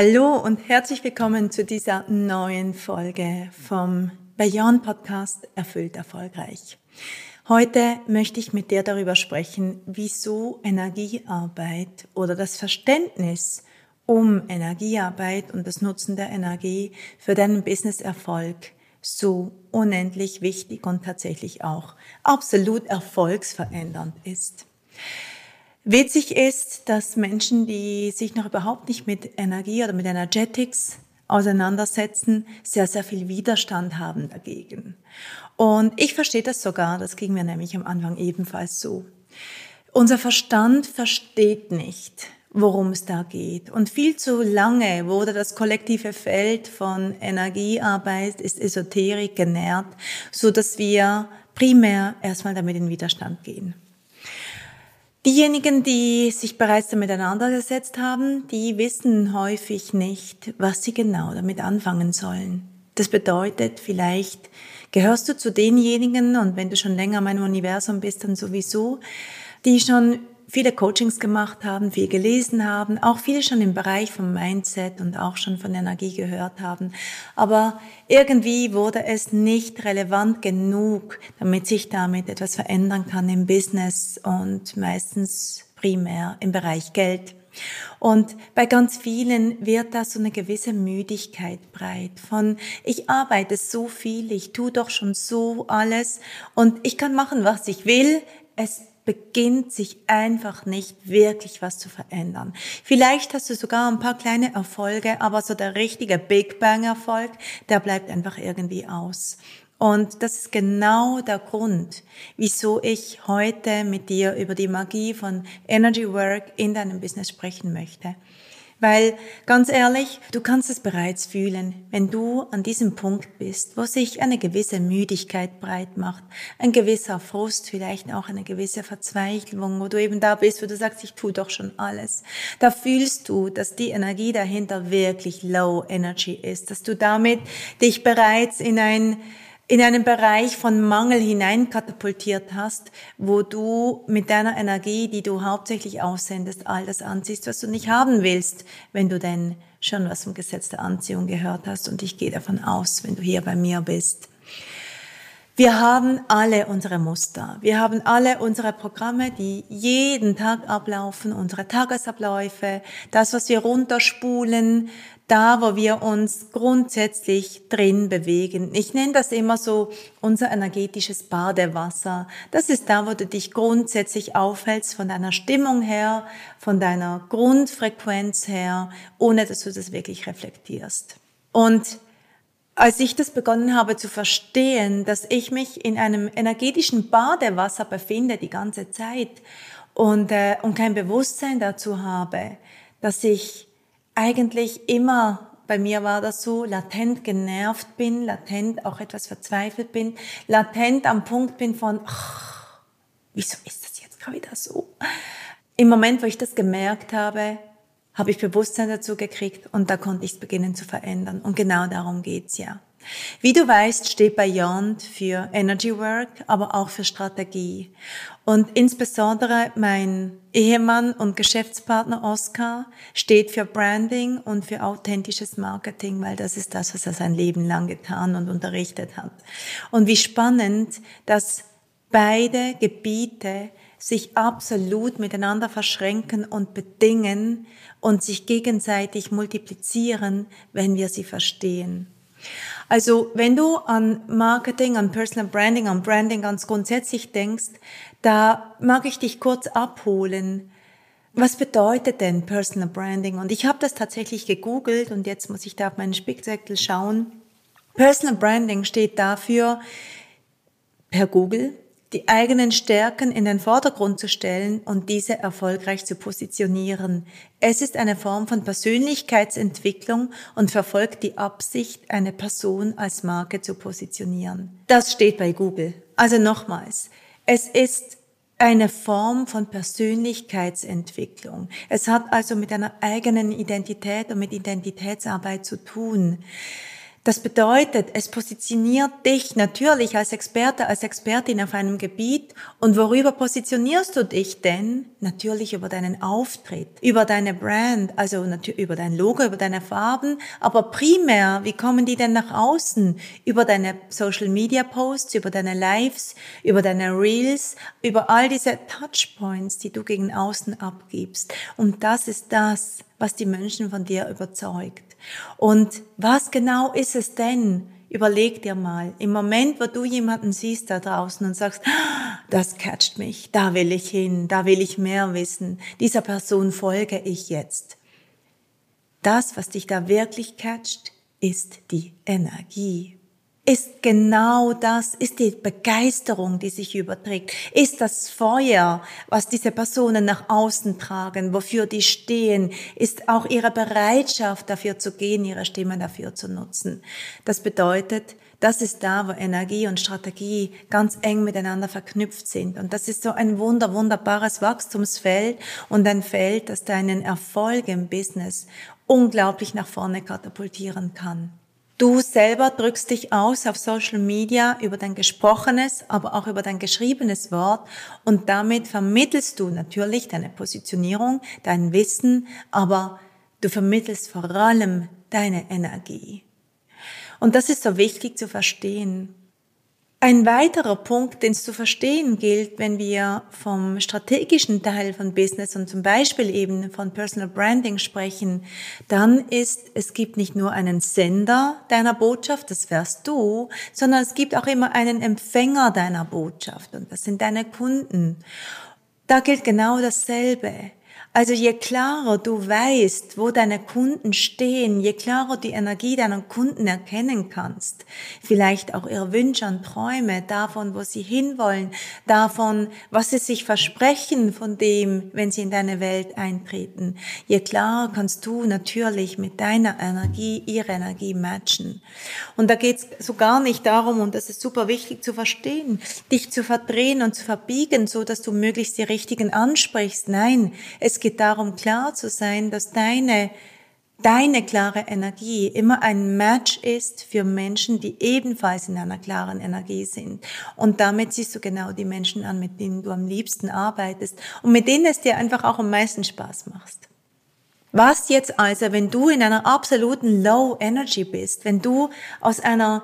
Hallo und herzlich willkommen zu dieser neuen Folge vom Beyond Podcast Erfüllt Erfolgreich. Heute möchte ich mit dir darüber sprechen, wieso Energiearbeit oder das Verständnis um Energiearbeit und das Nutzen der Energie für deinen Businesserfolg so unendlich wichtig und tatsächlich auch absolut erfolgsverändernd ist. Witzig ist, dass Menschen, die sich noch überhaupt nicht mit Energie oder mit Energetics auseinandersetzen, sehr, sehr viel Widerstand haben dagegen. Und ich verstehe das sogar, das ging mir nämlich am Anfang ebenfalls so. Unser Verstand versteht nicht, worum es da geht. Und viel zu lange wurde das kollektive Feld von Energiearbeit, ist Esoterik genährt, so dass wir primär erstmal damit in Widerstand gehen. Diejenigen, die sich bereits damit auseinandergesetzt haben, die wissen häufig nicht, was sie genau damit anfangen sollen. Das bedeutet, vielleicht gehörst du zu denjenigen, und wenn du schon länger mein Universum bist, dann sowieso, die schon viele Coachings gemacht haben, viel gelesen haben, auch viele schon im Bereich vom Mindset und auch schon von Energie gehört haben. Aber irgendwie wurde es nicht relevant genug, damit sich damit etwas verändern kann im Business und meistens primär im Bereich Geld. Und bei ganz vielen wird da so eine gewisse Müdigkeit breit von, ich arbeite so viel, ich tue doch schon so alles und ich kann machen, was ich will. Es beginnt sich einfach nicht wirklich was zu verändern. Vielleicht hast du sogar ein paar kleine Erfolge, aber so der richtige Big Bang Erfolg, der bleibt einfach irgendwie aus. Und das ist genau der Grund, wieso ich heute mit dir über die Magie von Energy Work in deinem Business sprechen möchte. Weil ganz ehrlich, du kannst es bereits fühlen, wenn du an diesem Punkt bist, wo sich eine gewisse Müdigkeit breit macht, ein gewisser Frust, vielleicht auch eine gewisse Verzweiflung, wo du eben da bist, wo du sagst, ich tue doch schon alles. Da fühlst du, dass die Energie dahinter wirklich low energy ist, dass du damit dich bereits in ein in einen Bereich von Mangel hineinkatapultiert hast, wo du mit deiner Energie, die du hauptsächlich aussendest, all das anziehst, was du nicht haben willst, wenn du denn schon was vom Gesetz der Anziehung gehört hast. Und ich gehe davon aus, wenn du hier bei mir bist. Wir haben alle unsere Muster. Wir haben alle unsere Programme, die jeden Tag ablaufen, unsere Tagesabläufe, das, was wir runterspulen, da, wo wir uns grundsätzlich drin bewegen. Ich nenne das immer so unser energetisches Badewasser. Das ist da, wo du dich grundsätzlich aufhältst von deiner Stimmung her, von deiner Grundfrequenz her, ohne dass du das wirklich reflektierst. Und als ich das begonnen habe zu verstehen, dass ich mich in einem energetischen Badewasser befinde die ganze Zeit und, äh, und kein Bewusstsein dazu habe, dass ich eigentlich immer, bei mir war das so, latent genervt bin, latent auch etwas verzweifelt bin, latent am Punkt bin von, ach, wieso ist das jetzt gerade wieder so? Im Moment, wo ich das gemerkt habe, habe ich Bewusstsein dazu gekriegt und da konnte ich es beginnen zu verändern. Und genau darum geht's ja. Wie du weißt, steht Beyond für Energy Work, aber auch für Strategie. Und insbesondere mein Ehemann und Geschäftspartner Oscar steht für Branding und für authentisches Marketing, weil das ist das, was er sein Leben lang getan und unterrichtet hat. Und wie spannend, dass beide Gebiete sich absolut miteinander verschränken und bedingen und sich gegenseitig multiplizieren, wenn wir sie verstehen. Also wenn du an Marketing, an Personal Branding, an Branding ganz grundsätzlich denkst, da mag ich dich kurz abholen. Was bedeutet denn Personal Branding? Und ich habe das tatsächlich gegoogelt und jetzt muss ich da auf meinen Spickzettel schauen. Personal Branding steht dafür, per Google die eigenen Stärken in den Vordergrund zu stellen und diese erfolgreich zu positionieren. Es ist eine Form von Persönlichkeitsentwicklung und verfolgt die Absicht, eine Person als Marke zu positionieren. Das steht bei Google. Also nochmals, es ist eine Form von Persönlichkeitsentwicklung. Es hat also mit einer eigenen Identität und mit Identitätsarbeit zu tun. Das bedeutet, es positioniert dich natürlich als Experte, als Expertin auf einem Gebiet. Und worüber positionierst du dich denn? Natürlich über deinen Auftritt, über deine Brand, also über dein Logo, über deine Farben. Aber primär, wie kommen die denn nach außen? Über deine Social Media Posts, über deine Lives, über deine Reels, über all diese Touchpoints, die du gegen außen abgibst. Und das ist das, was die Menschen von dir überzeugt. Und was genau ist es denn? Überleg dir mal, im Moment, wo du jemanden siehst da draußen und sagst, ah, das catcht mich, da will ich hin, da will ich mehr wissen, dieser Person folge ich jetzt. Das, was dich da wirklich catcht, ist die Energie ist genau das, ist die Begeisterung, die sich überträgt, ist das Feuer, was diese Personen nach außen tragen, wofür die stehen, ist auch ihre Bereitschaft dafür zu gehen, ihre Stimme dafür zu nutzen. Das bedeutet, das ist da, wo Energie und Strategie ganz eng miteinander verknüpft sind. Und das ist so ein wunder, wunderbares Wachstumsfeld und ein Feld, das deinen Erfolg im Business unglaublich nach vorne katapultieren kann. Du selber drückst dich aus auf Social Media über dein gesprochenes, aber auch über dein geschriebenes Wort und damit vermittelst du natürlich deine Positionierung, dein Wissen, aber du vermittelst vor allem deine Energie. Und das ist so wichtig zu verstehen. Ein weiterer Punkt, den es zu verstehen gilt, wenn wir vom strategischen Teil von Business und zum Beispiel eben von Personal Branding sprechen, dann ist, es gibt nicht nur einen Sender deiner Botschaft, das wärst du, sondern es gibt auch immer einen Empfänger deiner Botschaft und das sind deine Kunden. Da gilt genau dasselbe. Also je klarer du weißt, wo deine Kunden stehen, je klarer die Energie deiner Kunden erkennen kannst, vielleicht auch ihre Wünsche und Träume davon, wo sie hinwollen, davon, was sie sich versprechen von dem, wenn sie in deine Welt eintreten, je klarer kannst du natürlich mit deiner Energie ihre Energie matchen. Und da geht es so gar nicht darum, und das ist super wichtig zu verstehen, dich zu verdrehen und zu verbiegen, so dass du möglichst die richtigen ansprichst. Nein, es geht darum, klar zu sein, dass deine, deine klare Energie immer ein Match ist für Menschen, die ebenfalls in einer klaren Energie sind. Und damit siehst du genau die Menschen an, mit denen du am liebsten arbeitest und mit denen es dir einfach auch am meisten Spaß macht. Was jetzt also, wenn du in einer absoluten Low Energy bist, wenn du aus einer,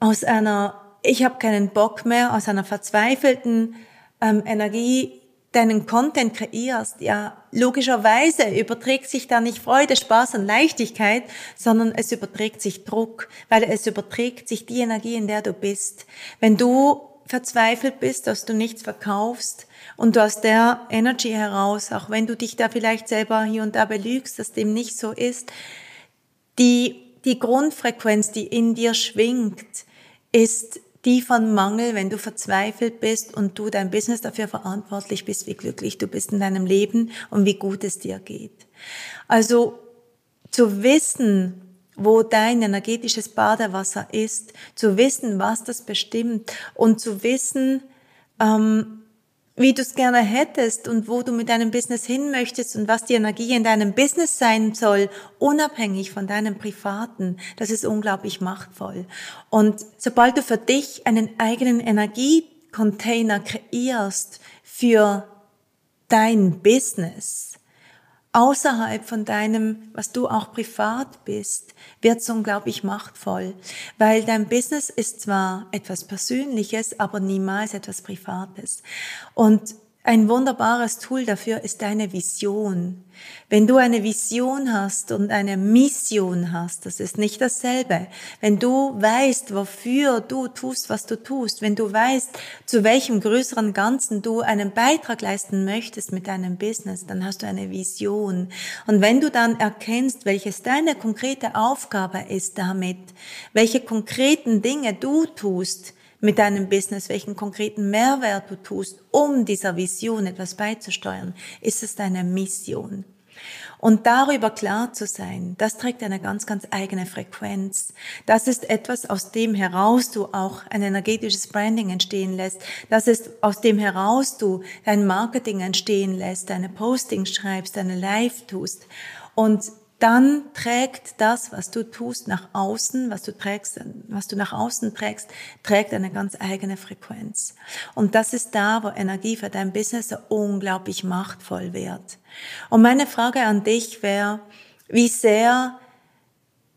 aus einer, ich habe keinen Bock mehr, aus einer verzweifelten ähm, Energie deinen Content kreierst, ja, logischerweise überträgt sich da nicht Freude, Spaß und Leichtigkeit, sondern es überträgt sich Druck, weil es überträgt sich die Energie, in der du bist. Wenn du verzweifelt bist, dass du nichts verkaufst und du aus der Energy heraus, auch wenn du dich da vielleicht selber hier und da belügst, dass dem nicht so ist, die, die Grundfrequenz, die in dir schwingt, ist die von Mangel, wenn du verzweifelt bist und du dein Business dafür verantwortlich bist, wie glücklich du bist in deinem Leben und wie gut es dir geht. Also zu wissen, wo dein energetisches Badewasser ist, zu wissen, was das bestimmt und zu wissen, ähm, wie du es gerne hättest und wo du mit deinem Business hin möchtest und was die Energie in deinem Business sein soll, unabhängig von deinem privaten, das ist unglaublich machtvoll. Und sobald du für dich einen eigenen Energiecontainer kreierst für dein Business, außerhalb von deinem, was du auch privat bist, wird es unglaublich machtvoll, weil dein Business ist zwar etwas Persönliches, aber niemals etwas Privates. Und ein wunderbares Tool dafür ist deine Vision. Wenn du eine Vision hast und eine Mission hast, das ist nicht dasselbe. Wenn du weißt, wofür du tust, was du tust, wenn du weißt, zu welchem größeren Ganzen du einen Beitrag leisten möchtest mit deinem Business, dann hast du eine Vision. Und wenn du dann erkennst, welches deine konkrete Aufgabe ist damit, welche konkreten Dinge du tust, mit deinem Business, welchen konkreten Mehrwert du tust, um dieser Vision etwas beizusteuern, ist es deine Mission. Und darüber klar zu sein, das trägt eine ganz, ganz eigene Frequenz. Das ist etwas, aus dem heraus du auch ein energetisches Branding entstehen lässt. Das ist, aus dem heraus du dein Marketing entstehen lässt, deine Postings schreibst, deine Live tust. Und dann trägt das, was du tust, nach außen, was du trägst, was du nach außen trägst, trägt eine ganz eigene Frequenz. Und das ist da, wo Energie für dein Business so unglaublich machtvoll wird. Und meine Frage an dich wäre, wie sehr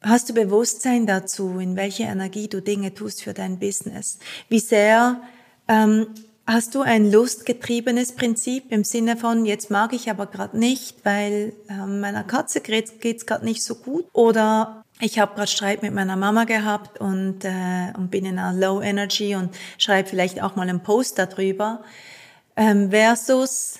hast du Bewusstsein dazu, in welche Energie du Dinge tust für dein Business? Wie sehr ähm, Hast du ein lustgetriebenes Prinzip im Sinne von, jetzt mag ich aber gerade nicht, weil äh, meiner Katze geht's, gerade nicht so gut? Oder ich habe gerade Streit mit meiner Mama gehabt und, äh, und bin in einer Low Energy und schreibe vielleicht auch mal einen Post darüber. Ähm, versus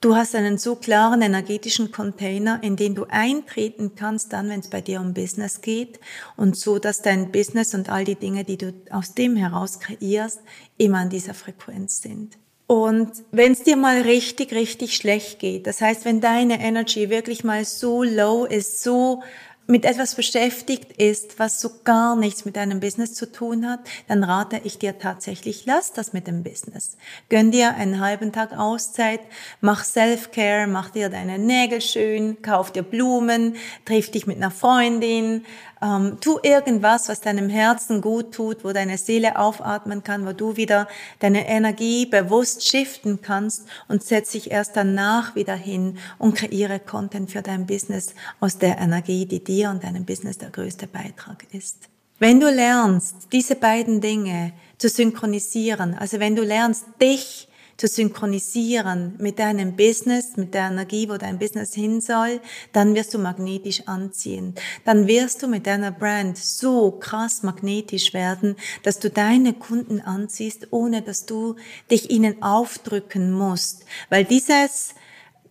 Du hast einen so klaren energetischen Container, in den du eintreten kannst, dann, wenn es bei dir um Business geht und so, dass dein Business und all die Dinge, die du aus dem heraus kreierst, immer an dieser Frequenz sind. Und wenn es dir mal richtig, richtig schlecht geht, das heißt, wenn deine Energy wirklich mal so low ist, so mit etwas beschäftigt ist, was so gar nichts mit deinem Business zu tun hat, dann rate ich dir tatsächlich, lass das mit dem Business. Gönn dir einen halben Tag Auszeit, mach Self-Care, mach dir deine Nägel schön, kauf dir Blumen, triff dich mit einer Freundin, ähm, tu irgendwas, was deinem Herzen gut tut, wo deine Seele aufatmen kann, wo du wieder deine Energie bewusst shiften kannst und setz dich erst danach wieder hin und kreiere Content für dein Business aus der Energie, die dir und deinem Business der größte Beitrag ist. Wenn du lernst, diese beiden Dinge zu synchronisieren, also wenn du lernst, dich zu synchronisieren mit deinem Business, mit der Energie, wo dein Business hin soll, dann wirst du magnetisch anziehen. Dann wirst du mit deiner Brand so krass magnetisch werden, dass du deine Kunden anziehst, ohne dass du dich ihnen aufdrücken musst. Weil dieses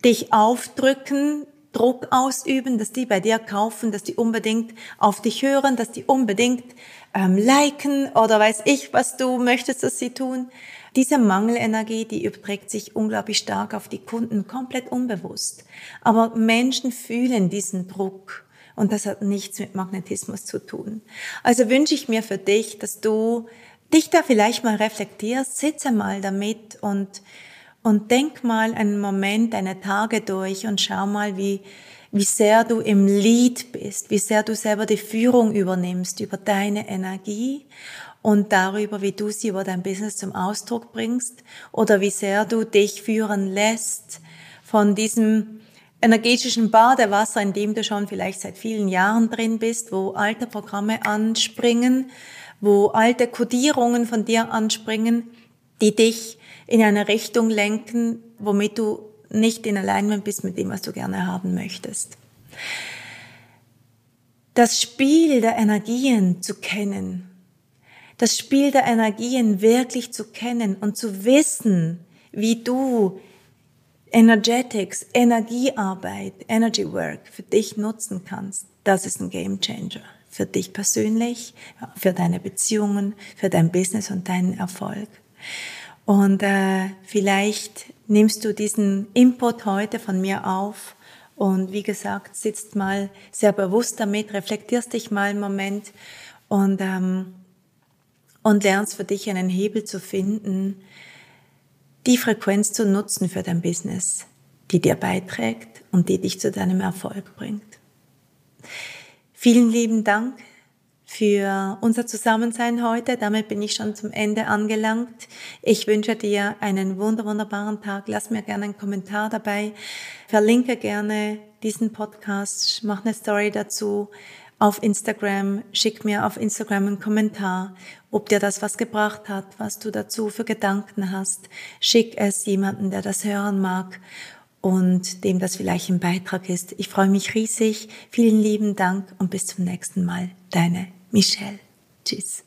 dich aufdrücken, Druck ausüben, dass die bei dir kaufen, dass die unbedingt auf dich hören, dass die unbedingt ähm, liken oder weiß ich, was du möchtest, dass sie tun. Diese Mangelenergie, die überträgt sich unglaublich stark auf die Kunden, komplett unbewusst. Aber Menschen fühlen diesen Druck und das hat nichts mit Magnetismus zu tun. Also wünsche ich mir für dich, dass du dich da vielleicht mal reflektierst, sitze mal damit und, und denk mal einen Moment, deine Tage durch und schau mal, wie, wie sehr du im Lead bist, wie sehr du selber die Führung übernimmst über deine Energie und darüber, wie du sie über dein Business zum Ausdruck bringst oder wie sehr du dich führen lässt von diesem energetischen Badewasser, in dem du schon vielleicht seit vielen Jahren drin bist, wo alte Programme anspringen, wo alte Kodierungen von dir anspringen, die dich in eine Richtung lenken, womit du nicht in Alignment bist mit dem, was du gerne haben möchtest. Das Spiel der Energien zu kennen das Spiel der Energien wirklich zu kennen und zu wissen, wie du Energetics, Energiearbeit, Energy Work für dich nutzen kannst, das ist ein Game Changer. Für dich persönlich, für deine Beziehungen, für dein Business und deinen Erfolg. Und äh, vielleicht nimmst du diesen Input heute von mir auf und wie gesagt, sitzt mal sehr bewusst damit, reflektierst dich mal einen Moment und ähm, und lernst für dich einen Hebel zu finden, die Frequenz zu nutzen für dein Business, die dir beiträgt und die dich zu deinem Erfolg bringt. Vielen lieben Dank für unser Zusammensein heute. Damit bin ich schon zum Ende angelangt. Ich wünsche dir einen wunderbaren Tag. Lass mir gerne einen Kommentar dabei. Verlinke gerne diesen Podcast, mach eine Story dazu auf Instagram, schick mir auf Instagram einen Kommentar, ob dir das was gebracht hat, was du dazu für Gedanken hast. Schick es jemanden, der das hören mag und dem das vielleicht ein Beitrag ist. Ich freue mich riesig. Vielen lieben Dank und bis zum nächsten Mal. Deine Michelle. Tschüss.